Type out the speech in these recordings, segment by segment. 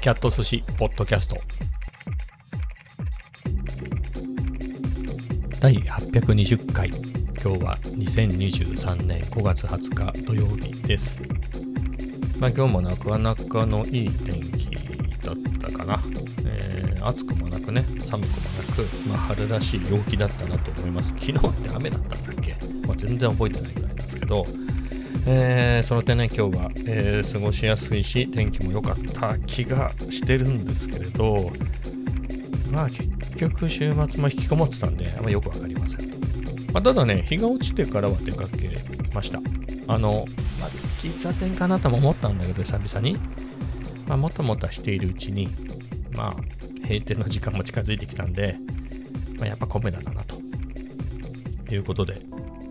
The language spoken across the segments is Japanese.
キャット寿司ポッドキャスト。第820回。今日は2023年5月20日土曜日です。まあ今日もなかなかのいい天気だったかな、えー、暑くもなくね寒くもなく、まあ、春らしい陽気だったなと思います。昨日って雨だったんだっけ、まあ、全然覚えてないぐらいなんですけどえー、その点ね、今日は、えー、過ごしやすいし、天気も良かった気がしてるんですけれど、まあ結局週末も引きこもってたんで、あんまよくわかりませんと。まあ、ただね、日が落ちてからは出かけました。あの、まあ、喫茶店かなとも思ったんだけど、久々に。まあ、もたもたしているうちに、まあ、閉店の時間も近づいてきたんで、まあ、やっぱ米田だなと。いうことで、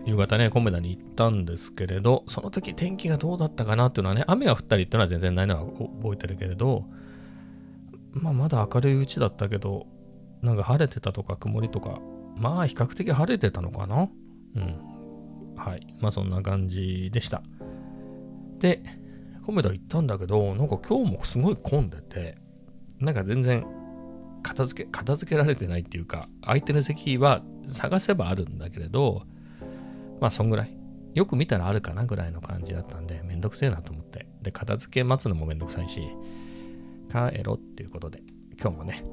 夕方ね、コメダに行ったんですけれど、その時天気がどうだったかなっていうのはね、雨が降ったりっていうのは全然ないのは覚えてるけれど、まあまだ明るいうちだったけど、なんか晴れてたとか曇りとか、まあ比較的晴れてたのかな？うん。はい。まあそんな感じでした。で、コメダ行ったんだけど、なんか今日もすごい混んでて、なんか全然片付け、片付けられてないっていうか、空いてる席は探せばあるんだけれど、まあ、そんぐらい。よく見たらあるかなぐらいの感じだったんで、めんどくせえなと思って。で、片付け待つのもめんどくさいし、帰ろっていうことで、今日もね、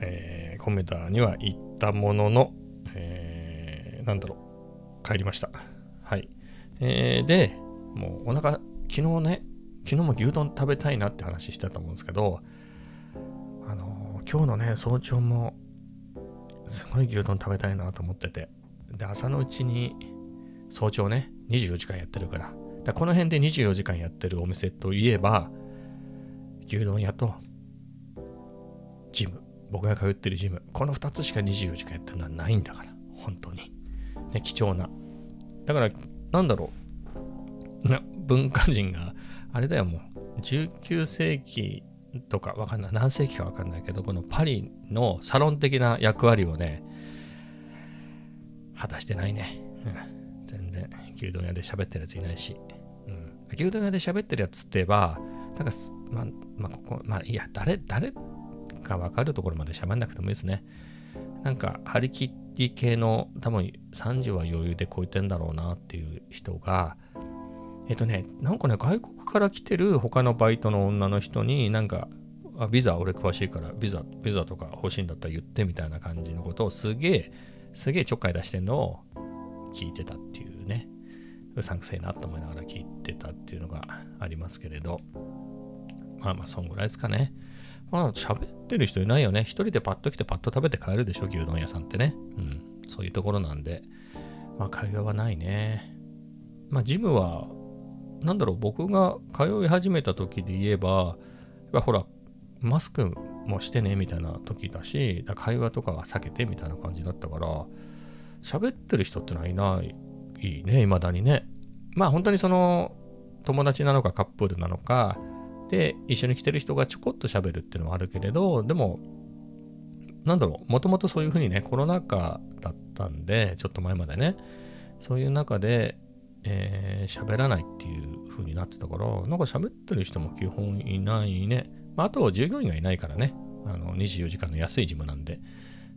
えー、コメダには行ったものの、えー、なんだろう、帰りました。はい。えー、で、もうお腹、昨日ね、昨日も牛丼食べたいなって話してたと思うんですけど、あのー、今日のね、早朝も、すごい牛丼食べたいなと思ってて、で、朝のうちに早朝ね、24時間やってるから。だこの辺で24時間やってるお店といえば、牛丼屋とジム。僕が通ってるジム。この2つしか24時間やってるのはないんだから。本当に。ね、貴重な。だから、なんだろう。な文化人が、あれだよ、もう、19世紀とかわかんない。何世紀かわかんないけど、このパリのサロン的な役割をね、果たしてないね。うん、全然、牛丼屋で喋ってるやついないし。うん、牛丼屋で喋ってるやつって言えば、なんか、まあ、まあ、ここ、まあ、いや、誰、誰か分かるところまで喋んなくてもいいですね。なんか、張り切り系の、多分30は余裕で超えてんだろうなっていう人が、えっとね、なんかね、外国から来てる他のバイトの女の人に、なんか、あビザ俺詳しいからビザビザとか欲しいんだったら言ってみたいな感じのことをすげえすげえちょっかい出してんのを聞いてたっていうね、うさんくせえなと思いながら聞いてたっていうのがありますけれど、まあまあ、そんぐらいですかね。まあ、喋ってる人いないよね。一人でパッと来てパッと食べて帰るでしょ、牛丼屋さんってね。うん、そういうところなんで、まあ、会話はないね。まあ、ジムは、なんだろう、僕が通い始めた時で言えば、ほら、マスクもしてねみたいな時だしだ会話とかは避けてみたいな感じだったから喋ってる人ってのはいないいいね未だにねまあ本当にその友達なのかカップルなのかで一緒に来てる人がちょこっと喋るっていうのはあるけれどでもなんだろうもともとそういうふうにねコロナ禍だったんでちょっと前までねそういう中でえー、喋らないっていう風になってたから、なんか喋ってる人も基本いないね。まあ、あと従業員がいないからね、あの24時間の安いジムなんで、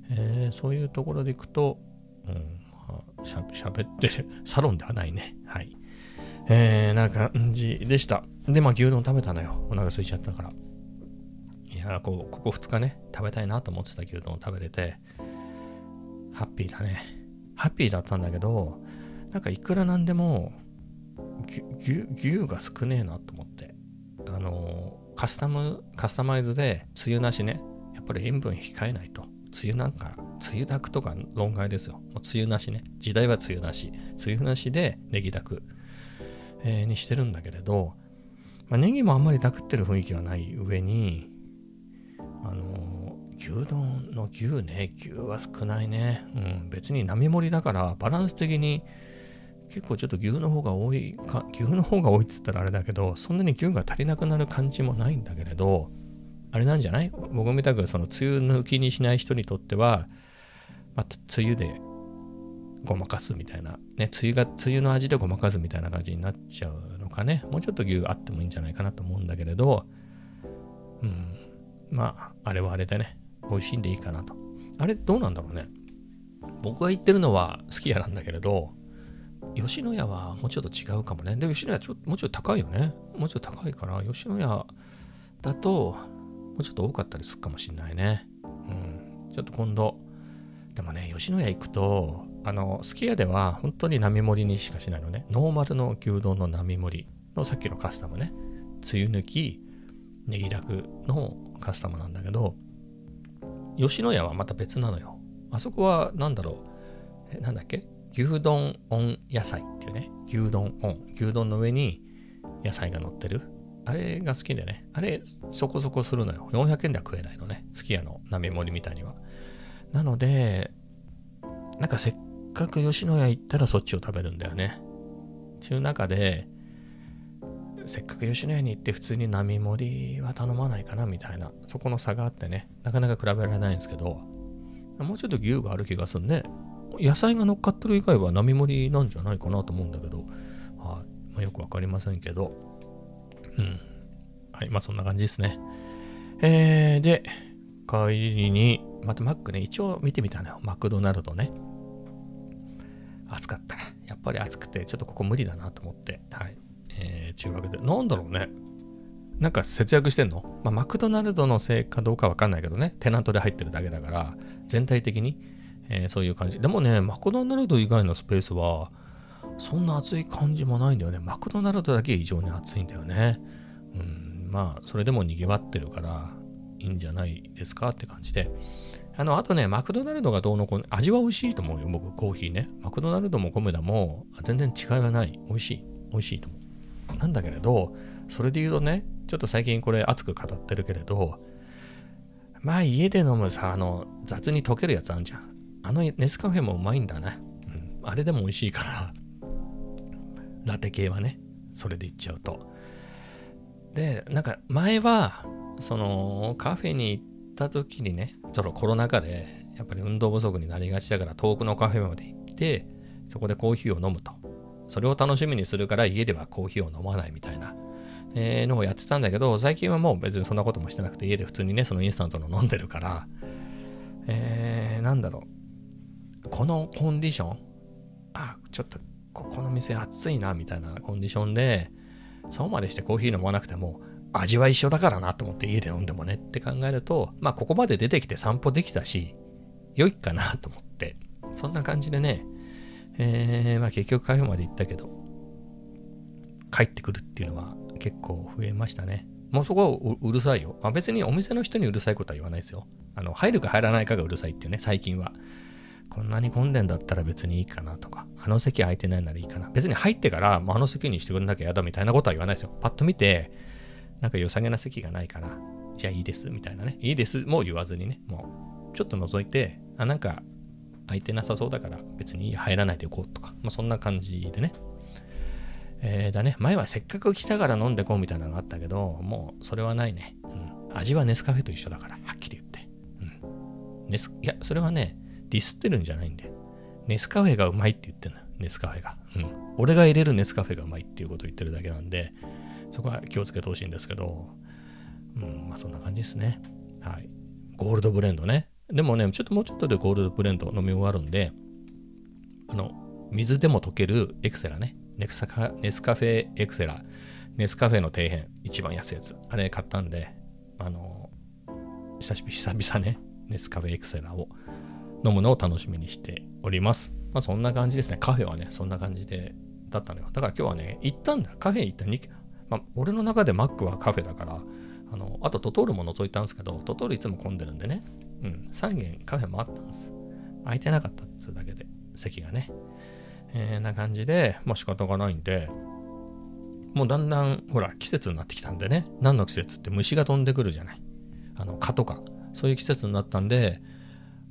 えー、そういうところで行くと、うんまあ、しゃ喋ってる、サロンではないね。はい。えー、な感じでした。で、まあ、牛丼食べたのよ。お腹空いちゃったから。いやこう、ここ2日ね、食べたいなと思ってた牛丼を食べれて、ハッピーだね。ハッピーだったんだけど、なんかいくらなんでも、牛牛が少ねえなと思って。あのカスタム、カスタマイズで、梅雨なしね。やっぱり塩分控えないと。梅雨なんか、梅雨だくとか論外ですよ。もう梅雨なしね。時代は梅雨なし。梅雨なしでネギだく、えー、にしてるんだけれど、まあ、ネギもあんまりだくってる雰囲気がない上に、あのー、牛丼の牛ね、牛は少ないね。うん、別に並盛りだからバランス的に結構ちょっと牛の方が多いか、牛の方が多いっつったらあれだけど、そんなに牛が足りなくなる感じもないんだけれど、あれなんじゃない？僕みたくその梅雨抜きにしない人にとっては、また梅雨でごまかすみたいな、ね、梅雨が、梅雨の味でごまかすみたいな感じになっちゃうのかね。もうちょっと牛あってもいいんじゃないかなと思うんだけれど、うん。まあ、あれはあれでね、美味しいんでいいかなと。あれ、どうなんだろうね。僕が言ってるのは好きやなんだけれど、吉野家はもうちょっと違うかもね。で、吉野家ちょもうちょっと高いよね。もうちょっと高いから、吉野家だと、もうちょっと多かったりするかもしんないね。うん。ちょっと今度、でもね、吉野家行くと、あの、すき家では本当に並盛りにしかしないのね。ノーマルの牛丼の並盛りのさっきのカスタムね。つゆ抜き、ネギだくのカスタムなんだけど、吉野家はまた別なのよ。あそこは何だろう。え、なんだっけ？牛丼オン野菜っていうね。牛丼オン。牛丼の上に野菜が乗ってる。あれが好きでね。あれ、そこそこするのよ。400円では食えないのね。すき家の並盛りみたいには。なので、なんかせっかく吉野家行ったらそっちを食べるんだよね。ちゅう中で、せっかく吉野家に行って普通に並盛りは頼まないかなみたいな、そこの差があってね、なかなか比べられないんですけど、もうちょっと牛がある気がするね。野菜が乗っかってる以外は並盛りなんじゃないかなと思うんだけど、はいまあ、よくわかりませんけど、うん。はい、まあそんな感じですね。えー、で、帰りに、またマックね、一応見てみたのよ。マクドナルドね。暑かった。やっぱり暑くて、ちょっとここ無理だなと思って、はい。えー、中学で。なんだろうね。なんか節約してんの、まあ、マクドナルドのせいかどうかわかんないけどね。テナントで入ってるだけだから、全体的に、えー、そういう感じ。でもね、マクドナルド以外のスペースは、そんな暑い感じもないんだよね。マクドナルドだけ異常に暑いんだよね。うん、まあ、それでも賑わってるから、いいんじゃないですかって感じで。あの、あとね、マクドナルドがどうのこうの、味は美味しいと思うよ、僕、コーヒーね。マクドナルドもコメダも全然違いはない。美味しい。美味しいと思う。なんだけれど、それで言うとね、ちょっと最近これ熱く語ってるけれど、まあ家で飲むさ、あの、雑に溶けるやつあんじゃん。あのネスカフェもうまいんだね。うん。あれでも美味しいから、ラテ系はね、それでいっちゃうと。で、なんか前は、そのカフェに行った時にね、ちょっとコロナ禍でやっぱり運動不足になりがちだから遠くのカフェまで行って、そこでコーヒーを飲むと。それを楽しみにするから家ではコーヒーを飲まないみたいな、え、のをやってたんだけど、最近はもう別にそんなこともしてなくて家で普通にね、そのインスタントの飲んでるから、えー、なんだろう。このコンディション、あ、ちょっとここの店暑いなみたいなコンディションで、そうまでしてコーヒー飲まなくても、味は一緒だからなと思って家で飲んでもねって考えると、まあここまで出てきて散歩できたし、良いかなと思って、そんな感じでね、えー、まあ結局カフェまで行ったけど、帰ってくるっていうのは結構増えましたね。もうそこはうるさいよ。まあ、別にお店の人にうるさいことは言わないですよ。あの、入るか入らないかがうるさいっていうね、最近は。こんなに混んでんだったら別にいいかなとか、あの席空いてないならいいかな。別に入ってから、あの席にしてくれなきゃ嫌だみたいなことは言わないですよ。パッと見て、なんか良さげな席がないかな。じゃあいいです、みたいなね。いいです、もう言わずにね。もう、ちょっと覗いて、あ、なんか空いてなさそうだから別に入らないでおこうとか、まあそんな感じでね。えー、だね。前はせっかく来たから飲んでこうみたいなのがあったけど、もうそれはないね。うん。味はネスカフェと一緒だから、はっきり言って。うん。ネス、いや、それはね、ディスってるんじゃないんで。ネスカフェがうまいって言ってんのよ。ネスカフェが。うん。俺が入れるネスカフェがうまいっていうことを言ってるだけなんで、そこは気をつけてほしいんですけど、うん、まあそんな感じですね。はい。ゴールドブレンドね。でもね、ちょっともうちょっとでゴールドブレンド飲み終わるんで、あの、水でも溶けるエクセラね。ネクサカネスカフェエクセラ。ネスカフェの底辺、一番安いやつ。あれ買ったんで、あの、久々ね、ネスカフェエクセラを飲むのを楽しみにしております。まあそんな感じですね。カフェはね、そんな感じで、だったのよ。だから今日はね、行ったんだ。カフェ行った2、まあ俺の中でマックはカフェだから、あの、あとトトールも覗いたんですけど、トトールいつも混んでるんでね、うん、3軒カフェもあったんです。空いてなかったっつうだけで、席がね。えー、な感じで、まあ仕方がないんで、もうだんだん、ほら、季節になってきたんでね、何の季節って虫が飛んでくるじゃない。あの、蚊とか、そういう季節になったんで、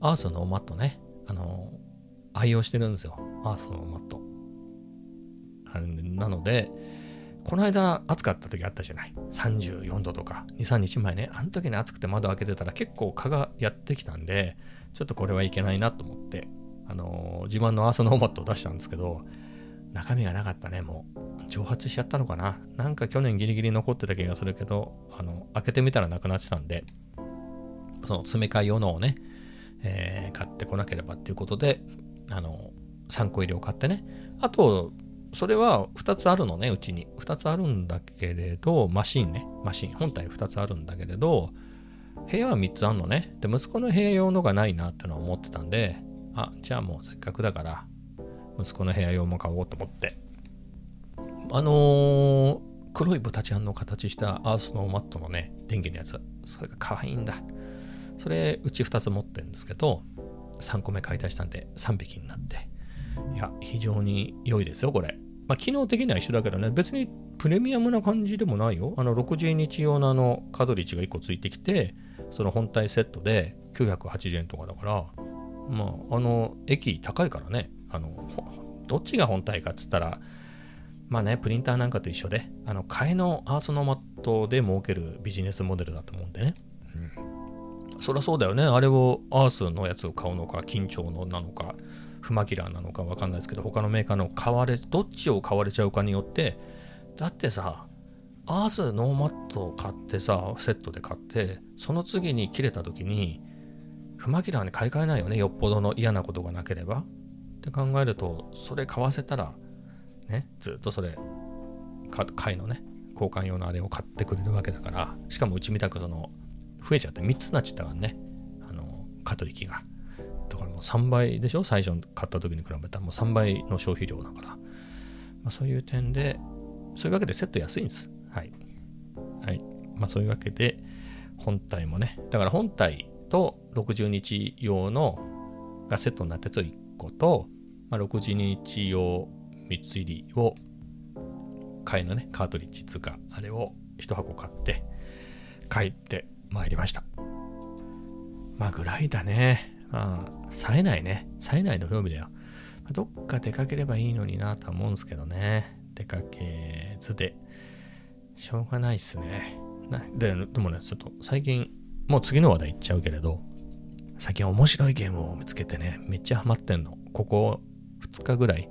アースのマットね、あの、愛用してるんですよ。アースのマット。なので、この間暑かった時あったじゃない。34度とか、2、3日前ね。あの時に暑くて窓開けてたら結構蚊がやってきたんで、ちょっとこれはいけないなと思って、あのー、自慢のアースノーマットを出したんですけど、中身がなかったね、もう。蒸発しちゃったのかな。なんか去年ギリギリ残ってた気がするけど、あの、開けてみたらなくなってたんで、その詰め替え用のをね、えー、買ってこなければっていうことで、あの、3個入れを買ってね。あと、それは2つあるのね、うちに。2つあるんだけれど、マシンね、マシン、本体2つあるんだけれど、部屋は3つあるのね。で、息子の部屋用のがないなってのは思ってたんで、あ、じゃあもうせっかくだから、息子の部屋用も買おうと思って。あのー、黒い豚ちゃんの形したアースのマットのね、電気のやつ。それが可愛いんだ。それ、うち2つ持ってるんですけど、3個目買い足したんで3匹になって。いや、非常に良いですよ、これ。まあ、機能的には一緒だけどね、別にプレミアムな感じでもないよ。あの、60日用のあの、カドリッジが1個ついてきて、その本体セットで980円とかだから、まあ、あの、駅高いからね、あの、どっちが本体かっつったら、まあね、プリンターなんかと一緒で、あの、替えのアースのマットで儲けるビジネスモデルだと思うんでね。うん。そりゃそうだよね。あれをアースのやつを買うのか、緊張のなのか、フマキラーなのかわかんないですけど、他のメーカーの買われ、どっちを買われちゃうかによって、だってさ、アースノーマットを買ってさ、セットで買って、その次に切れた時に、フマキラーに買い替えないよね、よっぽどの嫌なことがなければ。って考えると、それ買わせたら、ね、ずっとそれ、買いのね、交換用のあれを買ってくれるわけだから、しかもうちみたくその、増えちゃって3つになっちゃったからね、あの、カトリキが。だからもう3倍でしょ？最初買った時に比べたらもう3倍の消費量だから。まあ、そういう点で、そういうわけでセット安いんです。はい。はい。まあそういうわけで、本体もね、だから本体と60日用のがセットになったやつを1個と、まあ、60日用3つ入りを、買いのね、カートリッジ通貨、あれを1箱買って、帰ってまいりました。まあぐらいだね。まあ、冴えないね。冴えない土曜日だよ。ま、どっか出かければいいのになとは思うんですけどね。出かけずで。しょうがないっすね。ででもね、ちょっと最近、もう次の話題いっちゃうけれど、最近面白いゲームを見つけてね、めっちゃハマってんの。ここ2日ぐらい、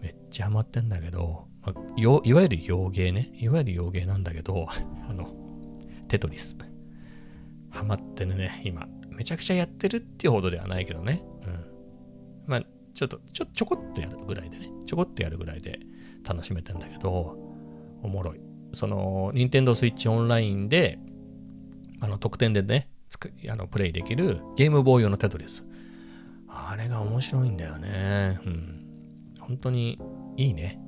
めっちゃハマってんだけど、まあ、いわゆる洋芸ね。いわゆる洋芸なんだけど、あの、テトリス。ハマってるね、今。めちゃくちゃやってるっていうほどではないけどね。うん。まあ、ちょっと、ちょ、ちょこっとやるぐらいでね。ちょこっとやるぐらいで楽しめてんだけど、おもろい。その、任天堂スイッチオンラインで、あの、特典でね、つくあのプレイできるゲームボーイ用のテトリス。あれが面白いんだよね。うん。本当にいいね。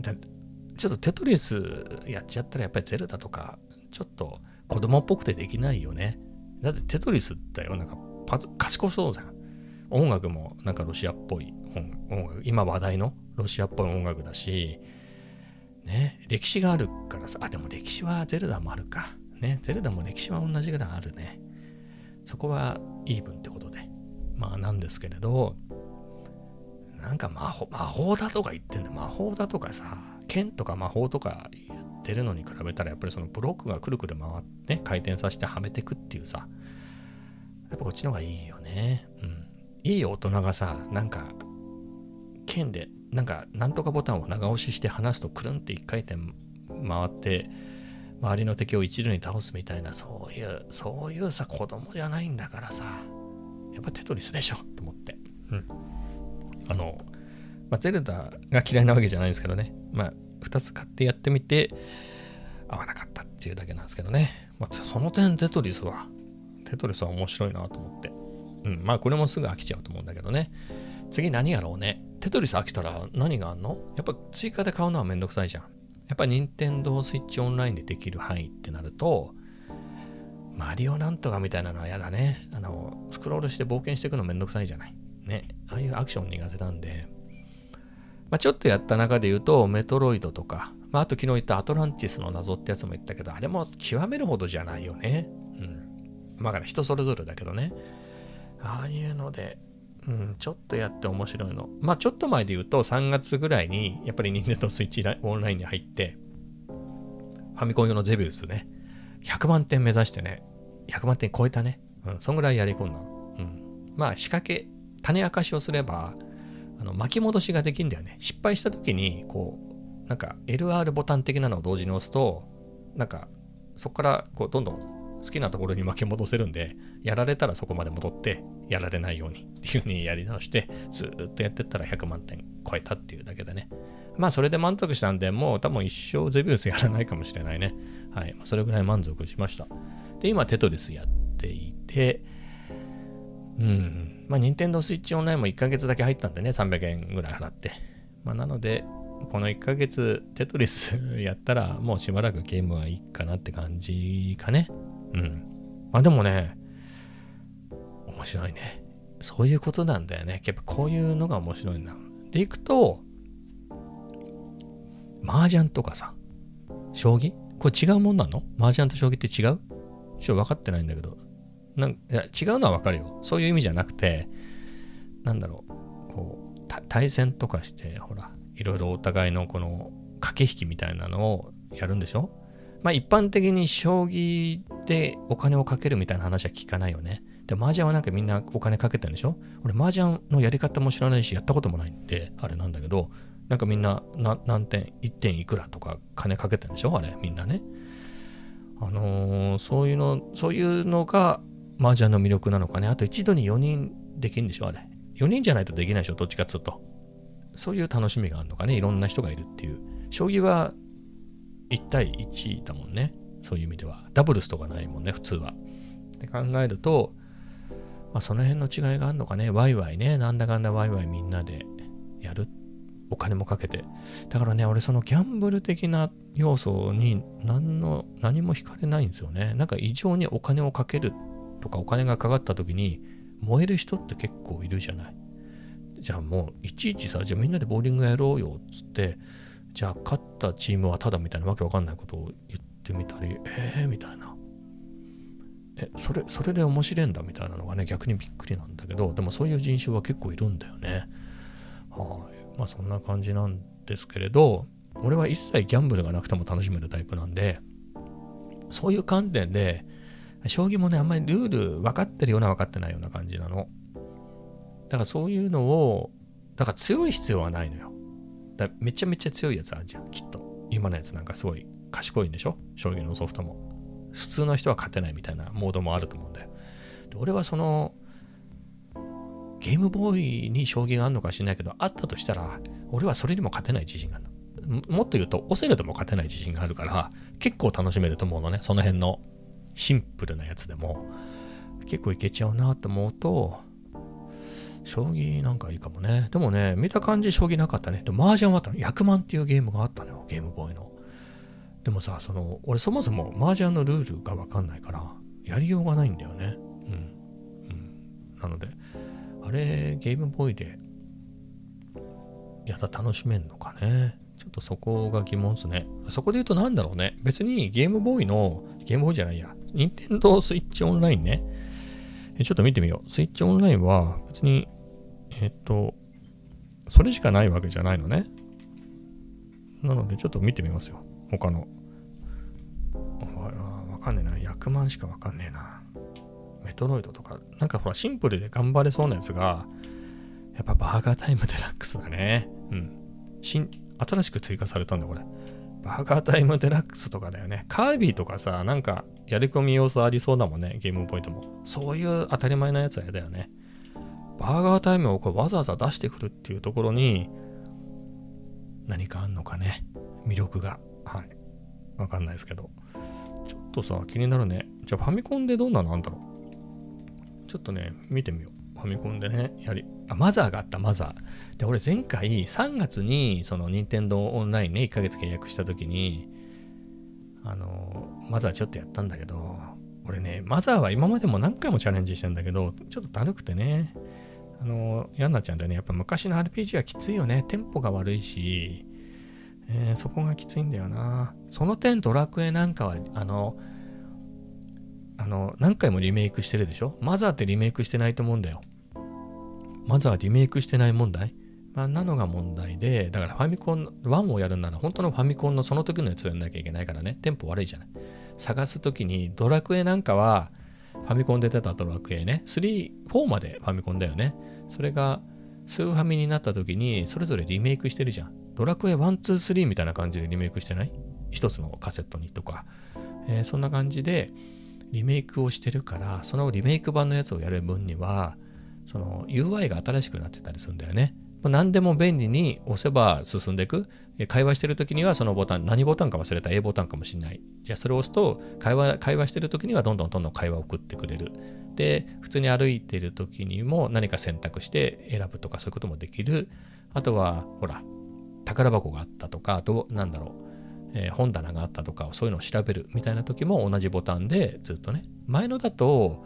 だちょっとテトリスやっちゃったらやっぱりゼルダとか、ちょっと子供っぽくてできないよね。だってテトリスだよ。なんかパズ、賢そうじゃん。音楽もなんかロシアっぽい音楽。今話題のロシアっぽい音楽だし、ね、歴史があるからさ、あ、でも歴史はゼルダもあるか。ね、ゼルダも歴史は同じぐらいあるね。そこはイーブンってことで。まあなんですけれど、なんか魔法魔法だとか言ってんだ。魔法だとかさ、剣とか魔法とか言ってるのに比べたら、やっぱりそのブロックがくるくる回って、回転させてはめてくっていうさ、やっぱこっちの方がいいよね。うん。いい大人がさ、なんか、剣で、なんか、なんとかボタンを長押しして離すとくるんって一回転回って、周りの敵を一度に倒すみたいな、そういう、そういうさ、子供じゃないんだからさ、やっぱテトリスでしょと思って。うん。あの、まあ、ゼルダが嫌いなわけじゃないですけどね。まあ、2つ買ってやってみて、合わなかったっていうだけなんですけどね。まあ、その点、テトリスは、テトリスは面白いなと思って。うん、まあ、これもすぐ飽きちゃうと思うんだけどね。次何やろうね。テトリス飽きたら何があんの？やっぱ追加で買うのはめんどくさいじゃん。やっぱ任天堂スイッチオンラインでできる範囲ってなると、マリオなんとかみたいなのは嫌だね。あの、スクロールして冒険していくのめんどくさいじゃない。ね。ああいうアクション苦手なんで、まあ、ちょっとやった中で言うと、メトロイドとか、まあ、あと昨日言ったアトランティスの謎ってやつも言ったけど、あれも極めるほどじゃないよね。うん。まあ、人それぞれだけどね。ああいうので、うん、ちょっとやって面白いの。まあちょっと前で言うと3月ぐらいにやっぱり Nintendo Switch オンラインに入って、ファミコン用のゼビウスね、100万点目指してね、100万点超えたね。うん、そんぐらいやり込んだの。うん。まあ仕掛け、種明かしをすれば、あの巻き戻しができるんだよね。失敗した時に、こう、なんか LR ボタン的なのを同時に押すと、なんかそこからこうどんどん好きなところに巻き戻せるんで、やられたらそこまで戻って、やられないようにっていう風にやり直して、ずっとやってったら100万点超えたっていうだけでね。まあそれで満足したんで、もう多分一生ゼビウスやらないかもしれないね。はい。ま、それぐらい満足しました。で、今テトリスやっていて、うん。まあ、任天堂スイッチオンラインも1ヶ月だけ入ったんでね、300円ぐらい払って。まあ、なので、この1ヶ月テトリス やったら、もうしばらくゲームはいいかなって感じかね。うん。まあでもね、面白いね。そういうことなんだよね。やっぱこういうのが面白いな。でいくと、麻雀とかさ、将棋？これ違うもんなの？麻雀と将棋って違う？ちょっと分かってないんだけど。なんいや違うのは分かるよ。そういう意味じゃなくて、なんだろう、こう、対戦とかして、ほら、いろいろお互いのこの駆け引きみたいなのをやるんでしょ？まあ一般的に将棋でお金をかけるみたいな話は聞かないよね。で、麻雀はなんかみんなお金かけてるんでしょ？俺麻雀のやり方も知らないし、やったこともないんで、あれなんだけど、なんかみんな何点、1点いくらとか金かけてるんでしょ？あれ、みんなね。あのー、そういうの、そういうのが麻雀の魅力なのかね。あと一度に4人できるんでしょあれ。4人じゃないとできないでしょどっちかっつうと。そういう楽しみがあるのかね。いろんな人がいるっていう。将棋は1対1だもんね。そういう意味では。ダブルスとかないもんね、普通は。って考えると、まあ、その辺の違いがあるのかね。ワイワイね。なんだかんだワイワイみんなでやるお金もかけて。だからね、俺そのギャンブル的な要素に何の、何も惹かれないんですよね。なんか異常にお金をかけるとかお金がかかった時に燃える人って結構いるじゃない。じゃあもういちいちさ、じゃあみんなでボーリングやろうよっつって、じゃあ勝ったチームはただみたいなわけわかんないことを言ってみたり、えーみたいな。え、それ、それで面白いんだみたいなのがね、逆にびっくりなんだけど、でもそういう人種は結構いるんだよね。はい、まあそんな感じなんですけれど、俺は一切ギャンブルがなくても楽しめるタイプなんで、そういう観点で、将棋もね、あんまりルール分かってるような分かってないような感じなの。だからそういうのを、だから強い必要はないのよ。だめちゃめちゃ強いやつあるじゃん、きっと。今のやつなんかすごい賢いんでしょ？将棋のソフトも。普通の人は勝てないみたいなモードもあると思うんだよ。で俺はその、ゲームボーイに将棋があるのか知らないけど、あったとしたら、俺はそれにも勝てない自信があるの。もっと言うと、オセロでも勝てない自信があるから、結構楽しめると思うのね、その辺のシンプルなやつでも、結構いけちゃうなと思うと、将棋なんかいいかもね。でもね、見た感じ将棋なかったね。でも麻雀はあったの。100万っていうゲームがあったのよ、ゲームボーイの。でもさ、その、俺そもそも麻雀のルールがわかんないから、やりようがないんだよね。うん。うん。なので、あれ、ゲームボーイで、やった楽しめんのかね。とそこが疑問ですね。そこで言うと何だろうね。別にゲームボーイの、ゲームボーイじゃないや、任天堂スイッチオンラインね。ちょっと見てみよう。スイッチオンラインは別に、えっと、それしかないわけじゃないのね。なのでちょっと見てみますよ。他の。わかんねえな。100万しかわかんねえな。メトロイドとか、なんかほらシンプルで頑張れそうなやつが、やっぱバーガータイムデラックスだね。うん。新しく追加されたんだ、これ。バーガータイムデラックスとかだよね。カービィとかさ、なんかやり込み要素ありそうだもんね、ゲームポイントも。そういう当たり前なやつは嫌だよね。バーガータイムをこれわざわざ出してくるっていうところに、何かあんのかね。魅力が。はい。わかんないですけど。ちょっとさ、気になるね。じゃあファミコンでどんなのあんだろうちょっとね、見てみよう。ファミコンでね、やり、あ、マザーがあった、マザー。で、俺前回3月に、その任天堂オンラインね、1ヶ月契約した時に、あの、マザーちょっとやったんだけど、俺ね、マザーは今までも何回もチャレンジしてんだけど、ちょっとだるくてね、あの、ヤンナちゃんでね、やっぱ昔の RPG はきついよね。テンポが悪いし、えー、そこがきついんだよな。その点、ドラクエなんかは、あの、あの、何回もリメイクしてるでしょ？マザーってリメイクしてないと思うんだよ。マザーリメイクしてない問題まあ、なのが問題で、だからファミコン1をやるなら本当のファミコンのその時のやつをやんなきゃいけないからね、テンポ悪いじゃない。探す時にドラクエなんかはファミコンで出たドラクエね、3、4までファミコンだよね。それがスーファミになった時にそれぞれリメイクしてるじゃん。ドラクエ1、2、3みたいな感じでリメイクしてない？一つのカセットにとか、えー、そんな感じでリメイクをしてるから、そのリメイク版のやつをやる分には、その UI が新しくなってたりするんだよね。何でも便利に押せば進んでいく。会話してる時にはそのボタン、何ボタンか忘れた A ボタンかもしれない。じゃあそれを押すと会話、会話してる時にはどんどんどんどん会話を送ってくれる。で、普通に歩いてる時にも何か選択して選ぶとかそういうこともできる。あとは、ほら、宝箱があったとか、どう、なんだろう。えー、本棚があったとかそういうのを調べるみたいな時も同じボタンでずっとね前のだと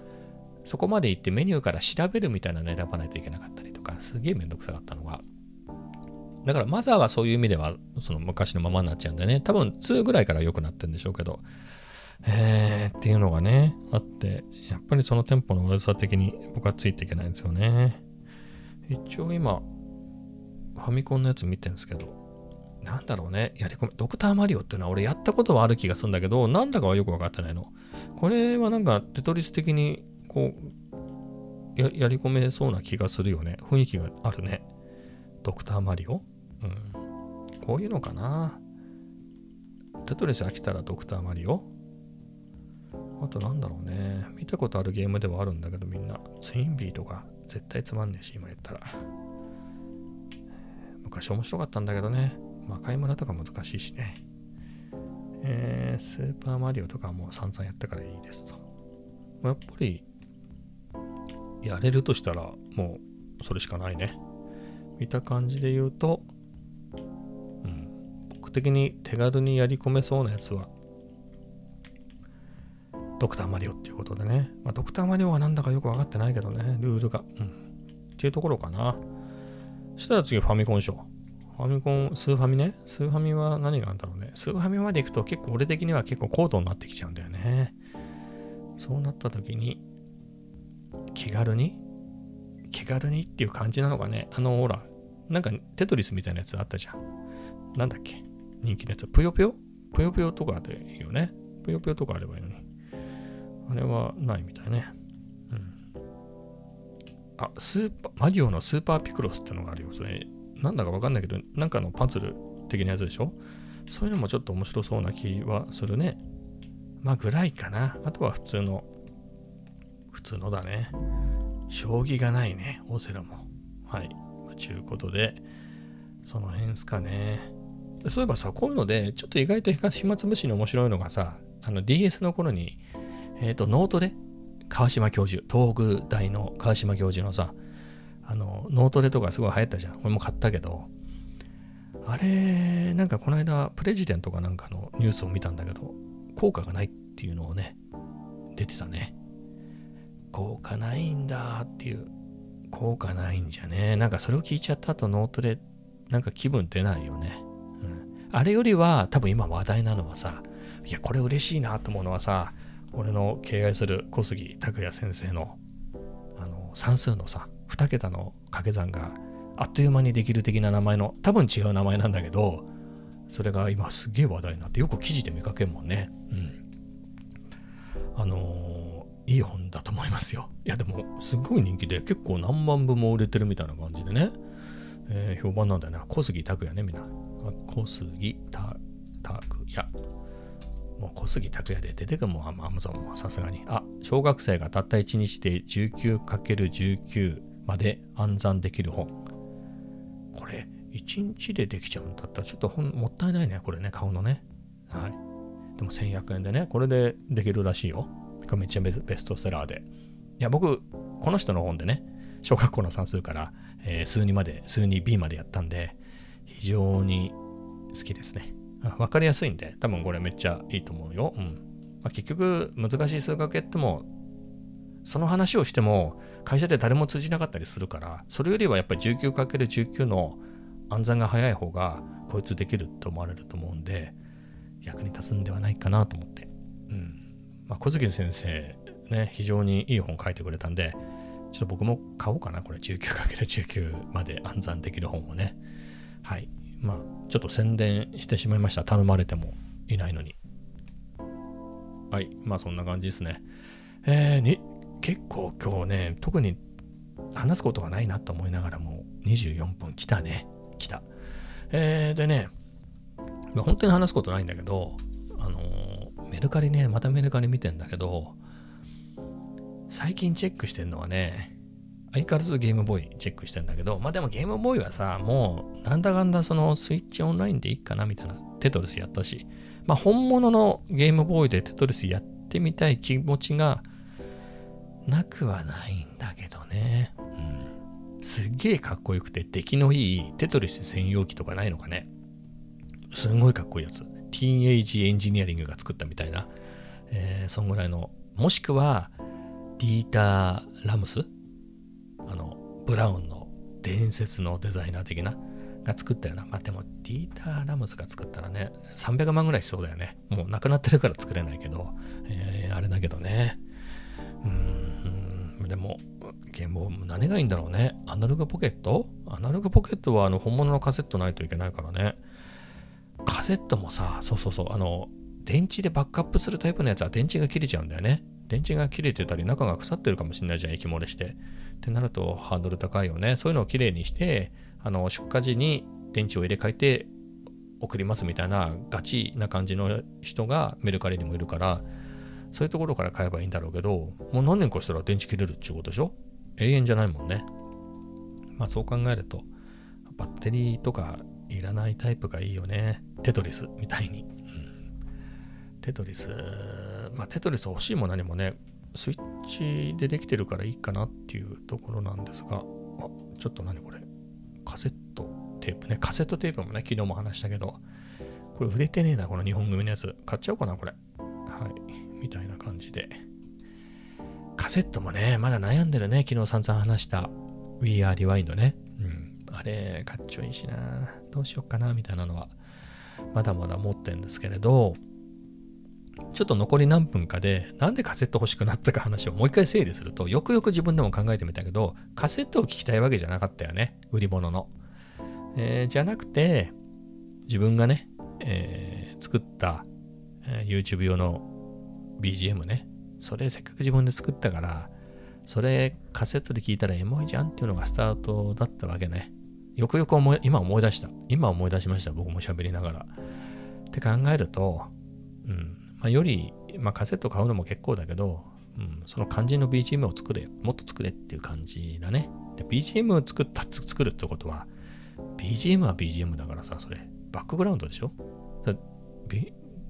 そこまで行ってメニューから調べるみたいなの選ばないといけなかったりとかすげえめんどくさかったのが。だからマザーはそういう意味ではその昔のままになっちゃうんでね。多分2ぐらいから良くなってんでしょうけど。えー、っていうのがねあってやっぱりその店舗の悪さ的に僕はついていけないんですよね。一応今ファミコンのやつ見てるんですけどなんだろうね、やり込め、ドクターマリオっていうのは俺やったことはある気がするんだけど、なんだかはよくわかってないの。これはなんかテトリス的にこうや、やり込めそうな気がするよね。雰囲気があるね。ドクターマリオ？うん。こういうのかな。テトリス飽きたらドクターマリオ？あとなんだろうね。見たことあるゲームではあるんだけどみんな。ツインビーとか絶対つまんねえし、今言ったら。昔面白かったんだけどね。魔界村とか難しいしね。えー、スーパーマリオとかもう散々やったからいいですと。やっぱり、やれるとしたら、もうそれしかないね。見た感じで言うと、うん、僕的に手軽にやり込めそうなやつは、ドクターマリオっていうことでね。まあ、ドクターマリオはなんだかよくわかってないけどね、ルールが。うん。っていうところかな。そしたら次ファミコンショー。ファミコン、スーファミね。スーファミは何があるんだろうね。スーファミまで行くと結構俺的には結構高度になってきちゃうんだよね。そうなった時に、気軽に？気軽にっていう感じなのかね？あの、ほら、なんかテトリスみたいなやつあったじゃん。なんだっけ？人気のやつ。ぷよぷよ？ぷよぷよとかでいいよね。ぷよぷよとかあればいいのに。あれはないみたいね。うん。あ、スーパー、マリオのスーパーピクロスってのがあるよ。それ、なんだかわかんないけど、なんかのパズル的なやつでしょ？そういうのもちょっと面白そうな気はするね。まあぐらいかな。あとは普通の、普通のだね。将棋がないね、オセロも。はい。まあ、ちゅうことで、その辺すかね。そういえばさ、こういうので、ちょっと意外と暇つぶしに面白いのがさ、あの DS の頃に、えっ、ー、と、脳トレで、川島教授、東北大の川島教授のさ、あの、脳トレとかすごい流行ったじゃん。俺も買ったけど、あれ、なんかこの間、プレジデントかなんかのニュースを見たんだけど、効果がないっていうのをね、出てたね。効果ないんだっていう、効果ないんじゃね。なんかそれを聞いちゃった後、脳トレ、なんか気分出ないよね。うん。あれよりは、多分今話題なのはさ、いや、これ嬉しいなと思うのはさ、俺の敬愛する小杉拓也先生の、あの、算数のさ、2桁の掛け算があっという間にできる的な名前の多分違う名前なんだけどそれが今すげえ話題になってよく記事で見かけるもんねうん、いい本だと思いますよいやでもすっごい人気で結構何万部も売れてるみたいな感じでね、えー、評判なんだよね小杉拓也ねみんな小杉拓也もう小杉拓也で出てくるもん、アマゾンもさすがに。あ、小学生がたった1日で 19×19 まで暗算できる本。これ、1日でできちゃうんだったら、ちょっと本もったいないね、これね、顔のね。はい。でも1100円でね、これでできるらしいよ。これめっちゃベストセラーで。いや、僕、この人の本でね、小学校の算数から、えー、数2まで、数 2B までやったんで、非常に好きですね。わかりやすいんで、多分これめっちゃいいと思うよ。うん。まあ、結局、難しい数学やっても、その話をしても、会社で誰も通じなかったりするから、それよりはやっぱり 19×19 の暗算が早い方が、こいつできると思われると思うんで、役に立つんではないかなと思って。うん。まあ、小杉先生、ね、非常にいい本書いてくれたんで、ちょっと僕も買おうかな、これ 19×19 まで暗算できる本をね。はい。まあ、ちょっと宣伝してしまいました。頼まれてもいないのに。はい。まあ、そんな感じですね。えー、に、結構今日ね、特に話すことがないなと思いながらも、24分来たね。来た。えー、でね、本当に話すことないんだけど、あのー、メルカリね、またメルカリ見てんだけど、最近チェックしてんのはね、相変わらずゲームボーイチェックしてんだけど、まあでもゲームボーイはさ、もうなんだかんだそのスイッチオンラインでいいかなみたいなテトリスやったし、まあ本物のゲームボーイでテトリスやってみたい気持ちがなくはないんだけどね。うん。すっげえかっこよくて出来のいいテトリス専用機とかないのかね。すんごいかっこいいやつ。 Teenage Engineering が作ったみたいな。えー、そんぐらいの。もしくは、ディーター・ラムスあの、ブラウンの伝説のデザイナー的な。が作ったよな。まあでも、ディーター・ラムスが作ったらね、300万ぐらいしそうだよね。もうなくなってるから作れないけど、えー、あれだけどね。うーん、でも、ゲーム何がいいんだろうね。 Analogue Pocket？Analogue Pocket はあの本物のカセットないといけないからね。カセットもさ、そうそうそう、あの、電池でバックアップするタイプのやつは電池が切れちゃうんだよね。電池が切れてたり、中が腐ってるかもしれないじゃん、液漏れして。ってなるとハードル高いよね。そういうのをきれいにして、あの、出荷時に電池を入れ替えて送りますみたいなガチな感じの人がメルカリにもいるから、そういうところから買えばいいんだろうけど、もう何年かしたら電池切れるっていうことでしょ？永遠じゃないもんね。まあそう考えると、バッテリーとかいらないタイプがいいよね。テトリスみたいに。テトリス、まあテトリス欲しいも何もね、スイッチでできてるからいいかなっていうところなんですが、あ、ちょっと何これ。カセットテープね。カセットテープもね、昨日も話したけど、これ売れてねえな、この日本組のやつ。買っちゃおうかな、これ。はい。みたいな感じで。カセットもね、まだ悩んでるね。昨日散々話した We Are Rewind ね。うん。あれ、かっちょいいしな。どうしよっかな、みたいなのは、まだまだ持ってるんですけれど、ちょっと残り何分かで、なんでカセット欲しくなったか話をもう一回整理すると、よくよく自分でも考えてみたけど、カセットを聞きたいわけじゃなかったよね。売り物の。えー、じゃなくて、自分がね、えー、作った、え、YouTube 用の BGM ね。それせっかく自分で作ったから、それカセットで聞いたらエモいじゃんっていうのがスタートだったわけね。よくよく思い、今思い出した。今思い出しました。僕も喋りながら。って考えると、うん。まあ、より、まあ、カセット買うのも結構だけど、うん、その肝心の BGM を作れ、もっと作れっていう感じだね。で、BGM を作った、作るってことは、BGM は BGM だからさ、それ、バックグラウンドでしょ？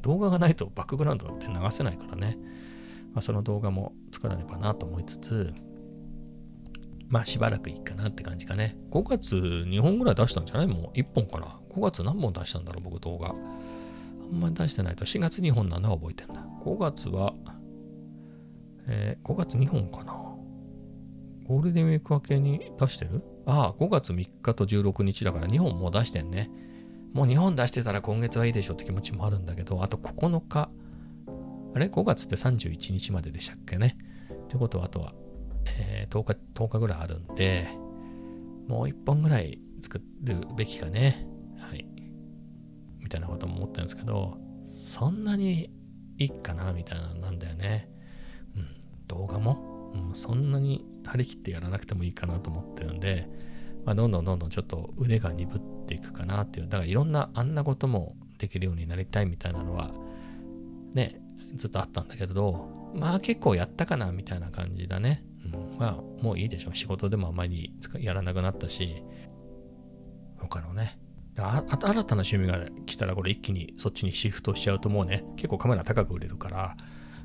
動画がないとバックグラウンドって流せないからね。まあ、その動画も作らねばなと思いつつ、まあしばらくいいかなって感じかね。5月2本ぐらい出したんじゃない？もう1本かな。5月何本出したんだろう僕動画。あんまり出してないと4月2本なのは覚えてんだ。5月は、えー、5月2本かな。ゴールデンウィーク明けに出してる？ああ、5月3日と16日だから2本もう出してんね。もう2本出してたら今月はいいでしょって気持ちもあるんだけど、あと9日、あれ ?5 月って31日まででしたっけね。ってことは、あとは、え、10日、10日ぐらいあるんで、もう1本ぐらい作るべきかね。はい。みたいなことも思ったんですけど、そんなにいいかなみたいななんだよね。うん。動画も、うん、そんなに張り切ってやらなくてもいいかなと思ってるんで、まあ、どんどんどんどんちょっと腕が鈍っていくかなっていう。だからいろんなあんなこともできるようになりたいみたいなのは、ね、ずっとあったんだけど、まあ結構やったかなみたいな感じだね。まあもういいでしょ。仕事でもあまりやらなくなったし、他のね。新たな趣味が来たらこれ一気にそっちにシフトしちゃうともうね、結構カメラ高く売れるから、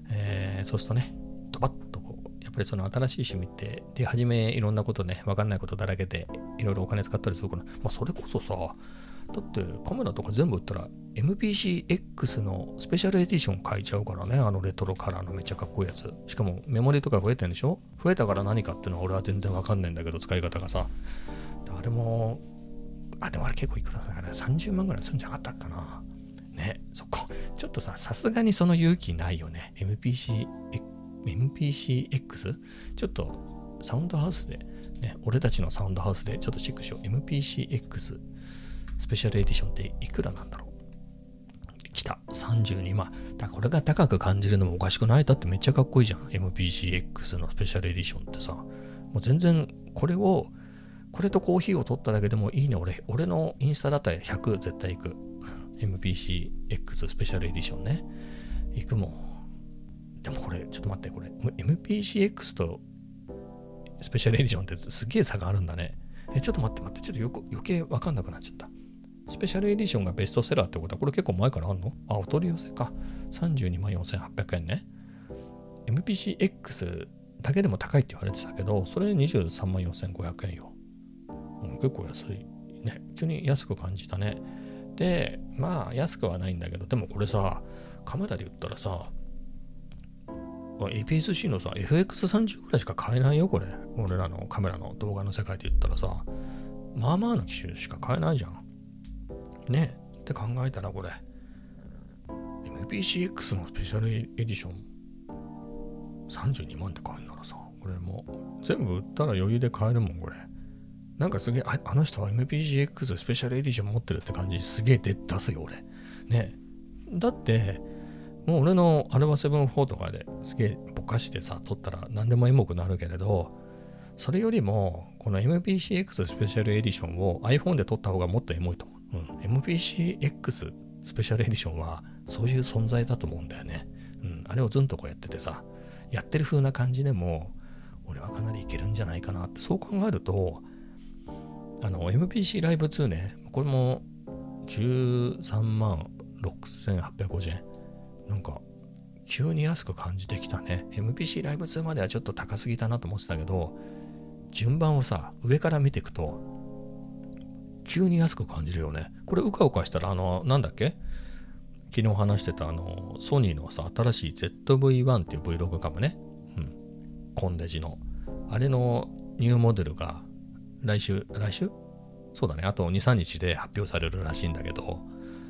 えー、そうするとね、ドバッとこう、やっぱりその新しい趣味って、で、初めいろんなことね、わかんないことだらけで、いろいろお金使ったりするから、まあそれこそさ、だってカメラとか全部売ったら MPC-X のスペシャルエディション買えちゃうからね、あのレトロカラーのめっちゃかっこいいやつ。しかもメモリとか増えてんでしょ？増えたから何かっていうの？は俺は全然わかんないんだけど、使い方がさ。あれも、あ、でもあれ結構いくらだから30万ぐらいすんじゃなかったかな？ね、そこ、ちょっとさ、さすがにその勇気ないよね。MPC、MPC-X? ちょっとサウンドハウスで、ね、俺たちのサウンドハウスでちょっとチェックしよう。MPC-X スペシャルエディションっていくらなんだろう？来た。32万。だこれが高く感じるのもおかしくない？だってめっちゃかっこいいじゃん。MPCX のスペシャルエディションってさ。もう全然これをこれとコーヒーを取っただけでもいいね。俺、俺のインスタだったら100絶対行く。MPCX スペシャルエディションね。行くもん。でもこれ、ちょっと待って、これ、MPCX とスペシャルエディションってすげえ差があるんだね。え、ちょっと待って待って、ちょっとよく余計わかんなくなっちゃった。スペシャルエディションがベストセラーってことは、これ結構前からあんの？あ、お取り寄せか。32万4800円ね。MPCX だけでも高いって言われてたけど、それ23万4500円よ。うん、結構安い。ね。急に安く感じたね。で、まあ安くはないんだけど、でもこれさ、カメラで言ったらさ、APS-C のさ、FX30 ぐらいしか買えないよ、これ。俺らのカメラの動画の世界で言ったらさ、まあまあの機種しか買えないじゃん。ねって考えたらこれ、MPCX のスペシャルエディション32万って買えるならさ、これもう全部売ったら余裕で買えるもん、これ。なんかすげえ、ああの人は MPGX スペシャルエディション持ってるって感じすげえ出すよ、俺。ね。だって、もう俺のアルバ7 4とかですげえぼかしてさ、撮ったら何でもエモくなるけれど、それよりも、この MPCX スペシャルエディションを iPhone で撮った方がもっとエモいと思う。うん。MPCX スペシャルエディションはそういう存在だと思うんだよね。うん。あれをずんとこうやっててさ、やってる風な感じでも、俺はかなりいけるんじゃないかなって、そう考えると、あの、MPC ライブ2ね、これも13万6850円。なんか、急に安く感じてきたね。MPC ライブ2まではちょっと高すぎたなと思ってたけど、順番をさ、上から見ていくと、急に安く感じるよね。これ、うかうかしたら、あの、なんだっけ？昨日話してたあのソニーのさ新しい ZV-1 っていう Vlog カムね、うん、コンデジの。あれのニューモデルが来週来週？そうだね。あと23日で発表されるらしいんだけど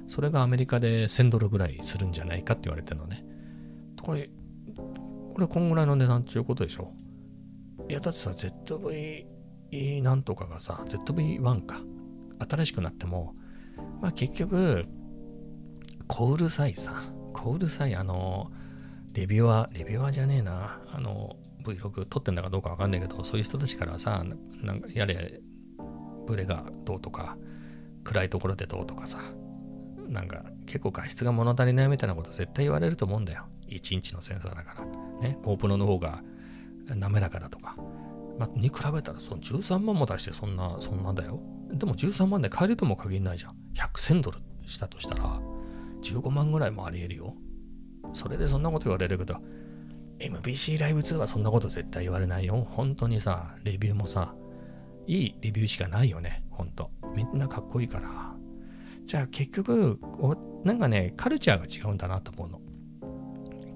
それがアメリカで1000ドルぐらいするんじゃないかって言われてるのね。これこれこんぐらいの値段っていうことでしょ？いやだってさ ZV なんとかがさ ZV-1 か。新しくなってもまあ結局小うるさいさ、小うるさい、あの、レビュアー、レビュアーじゃねえな、あの、Vlog 撮ってんだかどうかわかんないけど、そういう人たちからさ、なんかやれ、ブレがどうとか、暗いところでどうとかさ、なんか結構画質が物足りないみたいなこと絶対言われると思うんだよ。1インチのセンサーだから。ね、GoPro の方が滑らかだとか。まあ、に比べたらその13万も出してそんな、そんなだよ。でも13万で買えるとも限らないじゃん。100,000ドルしたとしたら、15万ぐらいもあり得るよ。それでそんなこと言われるけど、MBC ライブ2はそんなこと絶対言われないよ。本当にさ、レビューもさ、いいレビューしかないよね。ほんと。みんなかっこいいから。じゃあ結局、なんかね、カルチャーが違うんだなと思うの。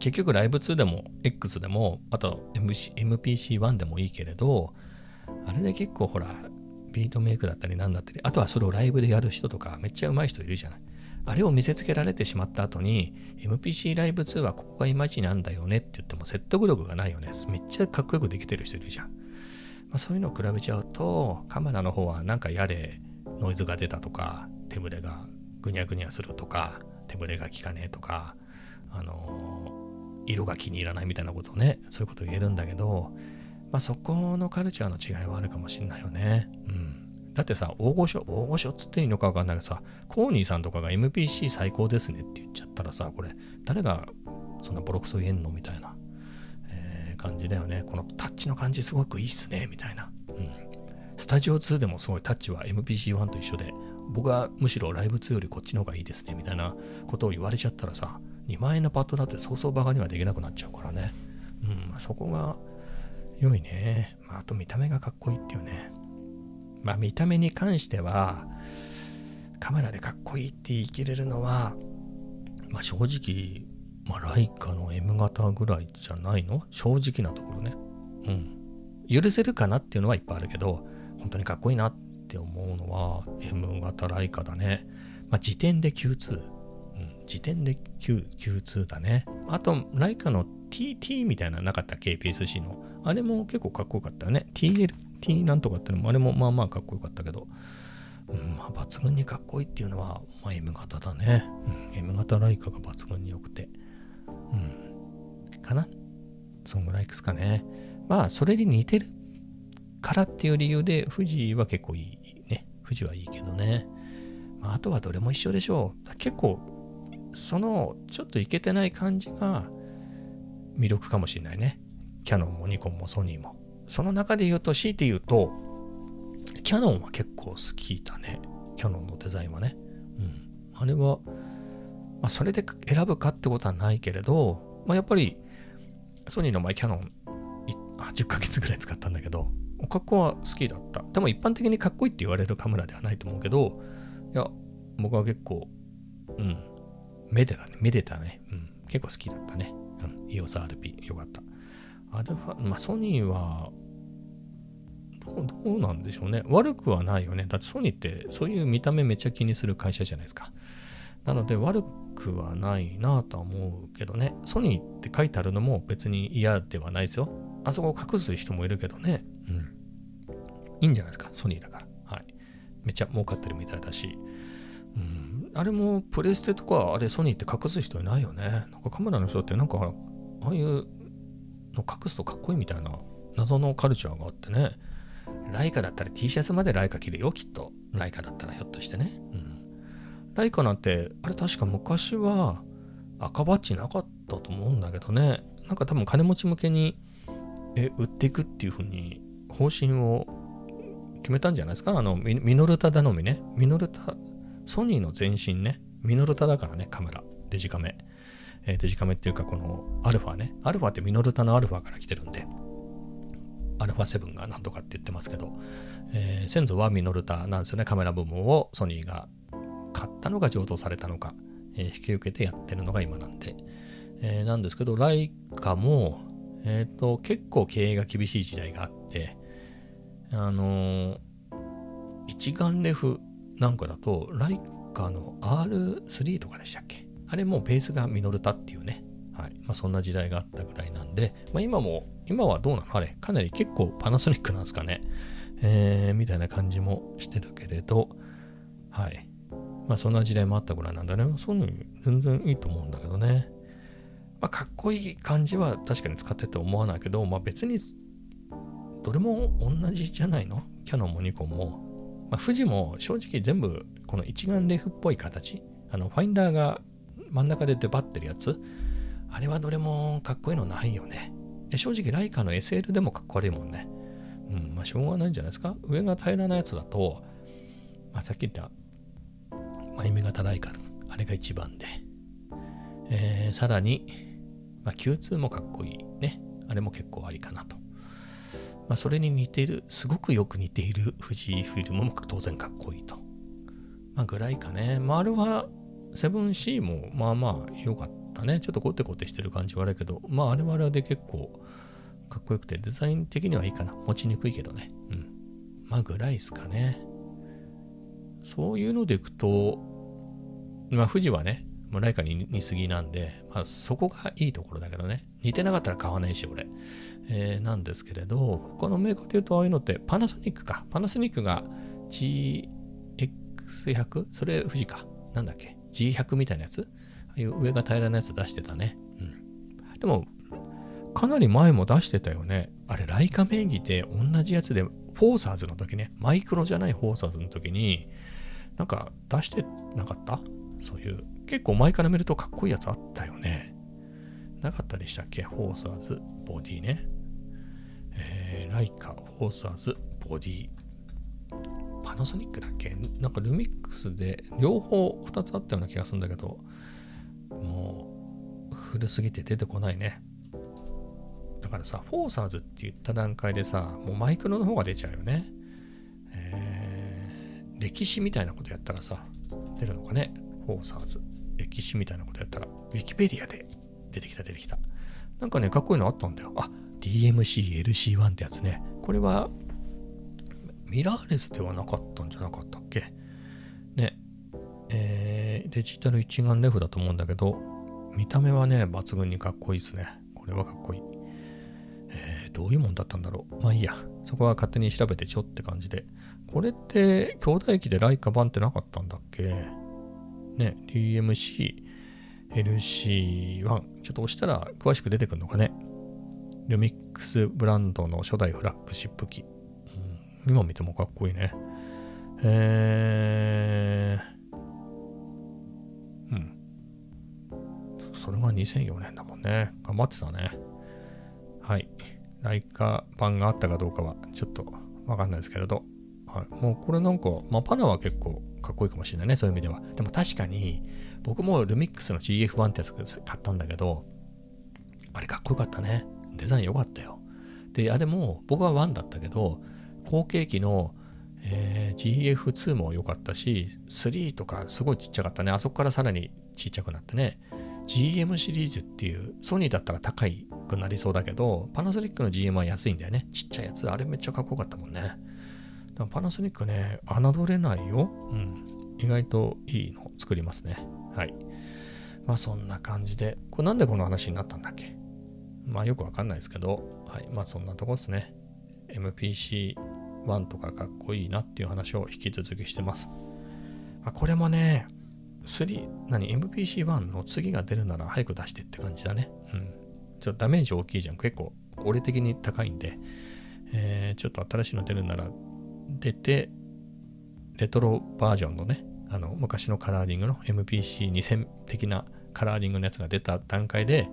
結局ライブ2でも X でも、あと MPC1 でもいいけれど、あれで結構ほら、ビートメイクだったりなんだったり、あとはそれをライブでやる人とかめっちゃ上手い人いるじゃない。あれを見せつけられてしまった後に、MPC ライブ2はここがいまいちなんだよねって言っても説得力がないよね。めっちゃかっこよくできてる人いるじゃん。まあ、そういうのを比べちゃうと、カメラの方はなんかやれ、ノイズが出たとか、手ぶれがぐにゃぐにゃするとか、手ぶれが効かねえとか、あの、色が気に入らないみたいなことをね、そういうこと言えるんだけど、まあ、そこのカルチャーの違いはあるかもしんないよね。うん。だってさ、大御所、大御所っつっていいのかわかんないけどさ、コーニーさんとかが MPC 最高ですねって言っちゃったらさ、これ、誰がそんなボロクソ言えんのみたいな、えー、感じだよね。このタッチの感じすごくいいっすね、みたいな。うん。スタジオ2でもすごいタッチは MPC1 と一緒で、僕はむしろライブ2よりこっちの方がいいですね、みたいなことを言われちゃったらさ、2万円のパッドだってそうそうバカにはできなくなっちゃうからね。うん、まあ、そこが良いね。まあ、あと見た目がかっこいいっていうね。まあ見た目に関してはカメラでかっこいいって言い切れるのはまあ正直まあライカの M 型ぐらいじゃないの？正直なところねうん許せるかなっていうのはいっぱいあるけど本当にかっこいいなって思うのは M 型ライカだねまあ時点で Q2、時点で Q Q2 だね。あと、ライカの TT みたいななかった KPSC の。あれも結構かっこよかったよね。TL T なんとかってのもあれもまあまあかっこよかったけど、うん、まあ抜群にかっこいいっていうのは、まあ、M 型だね。うん、M 型ライカが抜群に良くて。うん。かなそんぐらいですかね。まあ、それに似てるからっていう理由で、富士は結構いいね。富士はいいけどね。まあ、あとはどれも一緒でしょう。結構、その、ちょっといけてない感じが魅力かもしれないね。キャノンもニコンもソニーも。その中で言うと、強いて言うと、キャノンは結構好きだね。キャノンのデザインはね。うん。あれは、まあ、それで選ぶかってことはないけれど、まあ、やっぱり、ソニーの前キャノン10ヶ月ぐらい使ったんだけど、お格好は好きだった。でも一般的にかっこいいって言われるカメラではないと思うけど、いや、僕は結構、うん、めでたね、めでたね。うん、結構好きだったね。うん、EOSRP よかった。アルファ、まあソニーは、どうどうなんでしょうね。悪くはないよね。だってソニーってそういう見た目めっちゃ気にする会社じゃないですか。なので悪くはないなとは思うけどね。ソニーって書いてあるのも別に嫌ではないですよ。あそこを隠す人もいるけどね。うん。いいんじゃないですか。ソニーだから。はい。めっちゃ儲かってるみたいだし。あれもプレステとかあれソニーって隠す人いないよね。なんかカメラの人ってなんかああいうの隠すとかっこいいみたいな謎のカルチャーがあってね。ライカだったら T シャツまでライカ着るよ、きっと。ライカだったらひょっとしてね。うん。ライカなんて、あれ確か昔は赤バッジなかったと思うんだけどね。なんか多分金持ち向けにえ売っていくっていうふうに方針を決めたんじゃないですか？あのミノルタ頼みねミノルタソニーの前身ねミノルタだからねカメラ。デジカメ、えー、デジカメっていうかこのアルファね。アルファってミノルタのアルファから来てるんで。アルファ7が何とかって言ってますけど、えー、先祖はミノルタなんですよねカメラ部門をソニーが買ったのか上等されたのか、えー、引き受けてやってるのが今なんで、えー、なんですけどライカもえっ、と、結構経営が厳しい時代があって、あの、一眼レフなんかだと、ライカの R3 とかでしたっけ？あれもベースがミノルタっていうね。はい。まあそんな時代があったぐらいなんで、まあ今も、今はどうなの？あれかなり結構パナソニックなんですかね？えー、みたいな感じもしてるけれど、はい。まあそんな時代もあったぐらいなんだね。そういうの全然いいと思うんだけどね。まあ、かっこいい感じは確かに使ってて思わないけど、まあ、別にどれも同じじゃないの？キャノンもニコンも。まあ、富士も正直全部この一眼レフっぽい形。あのファインダーが真ん中で出張ってるやつ。あれはどれもかっこいいのないよね。正直ライカの SL でもかっこ悪いもんね。うん、まあしょうがないんじゃないですか。上が平らなやつだと、まあ、さっき言った前目型ライカ、あれが一番で。えー、さらに、まあ、Q2 もかっこいいね。あれも結構ありかなと。まあ、それに似ている、すごくよく似ている富士フィルムも当然かっこいいと。まあ、ぐらいかね。まあ、あれは 7C もまあまあ良かったね。ちょっとコテコテしてる感じはあるけど、まあ、あれはあれで結構かっこよくて、デザイン的にはいいかな。持ちにくいけどね。うん。まあ、ぐらいですかね。そういうのでいくと、まあ、富士はね、もうライカに似すぎなんで、まあ、そこがいいところだけどね。似てなかったら買わないし、俺。えー、なんですけれど、他のメーカーで言うと、ああいうのってパナソニックか。パナソニックが GX100? それ富士か。なんだっけ ?G100 みたいなやつ？ああいう上が平らなやつ出してたね。うん。でも、かなり前も出してたよね。あれ、ライカ名義で同じやつで、フォーサーズの時ね、マイクロじゃないフォーサーズの時に、なんか出してなかった？そういう結構前から見るとかっこいいやつあったよね。なかったでしたっけ？フォーサーズ？ボディね。ー、ライカ、フォーサーズボディ。パナソニックだっけ？なんか LUMIX で両方2つあったような気がするんだけど、もう古すぎて出てこないね。だからさ、フォーサーズって言った段階でさ、もうマイクロの方が出ちゃうよね。えー、歴史みたいなことやったらさ、出るのかね？フォーサーズ。歴史みたいなことやったら、ウィキペディアで出てきた出てきた。なんかね、かっこいいのあったんだよ。あ、DMC LC1 ってやつね。これは、ミラーレスではなかったんじゃなかったっけ？ね。えー、デジタル一眼レフだと思うんだけど、見た目はね、抜群にかっこいいですね。これはかっこいい。えー、どういうもんだったんだろう。まあいいや。そこは勝手に調べてちょって感じで。これって、兄弟機でライカ版ってなかったんだっけ？ね、DMC、LC1、ちょっと押したら詳しく出てくるのかね。ルミックスブランドの初代フラッグシップ機。うん、今見てもかっこいいね。えー、うん。それが2004年だもんね。頑張ってたね。はい。ライカ版があったかどうかはちょっとわかんないですけれど、はい、もうこれなんか、まあ、パナは結構かっこいいかもしれないね、そういう意味では。でも確かに、僕もルミックスの GF1 ってやつ買ったんだけど、あれかっこよかったね。デザイン良かったよ。で、あれも僕は1だったけど、後継機の、えー、GF2 も良かったし、3とかすごいちっちゃかったね。あそこからさらにちっちゃくなってね。GM シリーズっていう、ソニーだったら高いくなりそうだけど、パナソニックの GM は安いんだよね。ちっちゃいやつ。あれめっちゃかっこよかったもんね。パナソニックね、侮れないよ。うん。意外といいの作りますね。はい。まあそんな感じで、これなんでこの話になったんだっけ？まあよくわかんないですけど、はい。まあそんなとこですね。MPC1 とかかっこいいなっていう話を引き続きしてます。まあ、これもね、3、何 ?MPC1 の次が出るなら早く出してって感じだね。うん。ちょっとダメージ大きいじゃん。結構、俺的に高いんで、えー、ちょっと新しいの出るなら出て、レトロバージョンのね、あの、昔のカラーリングの MPC2000 的なカラーリングのやつが出た段階で、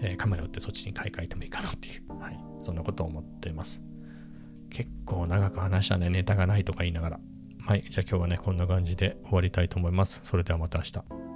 え、カメラを売ってそっちに買い替えてもいいかなっていう、はい、そんなことを思ってます。結構長く話したね、ネタがないとか言いながら。はい、じゃあ今日はね、こんな感じで終わりたいと思います。それではまた明日。